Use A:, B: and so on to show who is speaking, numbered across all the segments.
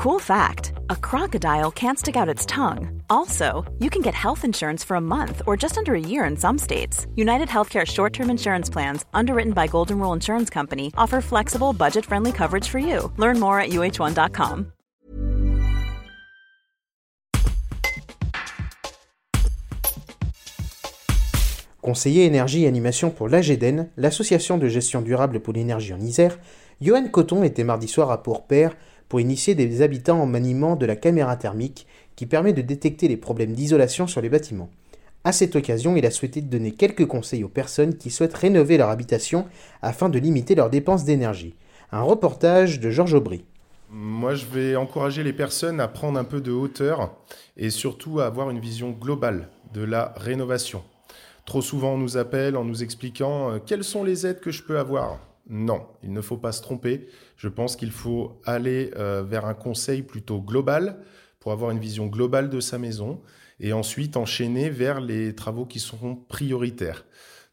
A: Cool fact a crocodile can't stick out its tongue. Also, you can get health insurance for a month or just under a year in some states. United Healthcare short term insurance plans, underwritten by Golden Rule Insurance Company, offer flexible, budget friendly coverage for you. Learn more at uh1.com.
B: Conseiller énergie et animation pour l'AGEDEN, l'association de gestion durable pour l'énergie en Isère, Johan Coton était mardi soir à Port-Père pour initier des habitants en maniement de la caméra thermique qui permet de détecter les problèmes d'isolation sur les bâtiments. À cette occasion, il a souhaité donner quelques conseils aux personnes qui souhaitent rénover leur habitation afin de limiter leurs dépenses d'énergie. Un reportage de Georges Aubry.
C: Moi, je vais encourager les personnes à prendre un peu de hauteur et surtout à avoir une vision globale de la rénovation. Trop souvent, on nous appelle en nous expliquant euh, quelles sont les aides que je peux avoir? Non, il ne faut pas se tromper. Je pense qu'il faut aller euh, vers un conseil plutôt global pour avoir une vision globale de sa maison et ensuite enchaîner vers les travaux qui seront prioritaires.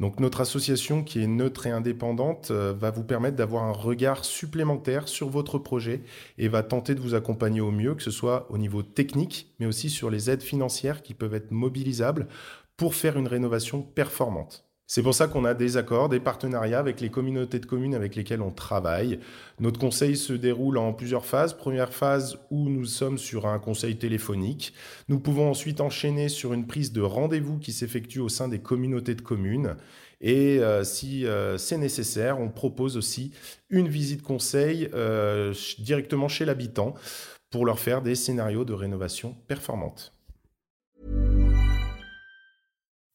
C: Donc notre association qui est neutre et indépendante euh, va vous permettre d'avoir un regard supplémentaire sur votre projet et va tenter de vous accompagner au mieux, que ce soit au niveau technique, mais aussi sur les aides financières qui peuvent être mobilisables pour faire une rénovation performante. C'est pour ça qu'on a des accords, des partenariats avec les communautés de communes avec lesquelles on travaille. Notre conseil se déroule en plusieurs phases. Première phase où nous sommes sur un conseil téléphonique. Nous pouvons ensuite enchaîner sur une prise de rendez-vous qui s'effectue au sein des communautés de communes. Et euh, si euh, c'est nécessaire, on propose aussi une visite conseil euh, directement chez l'habitant pour leur faire des scénarios de rénovation performantes.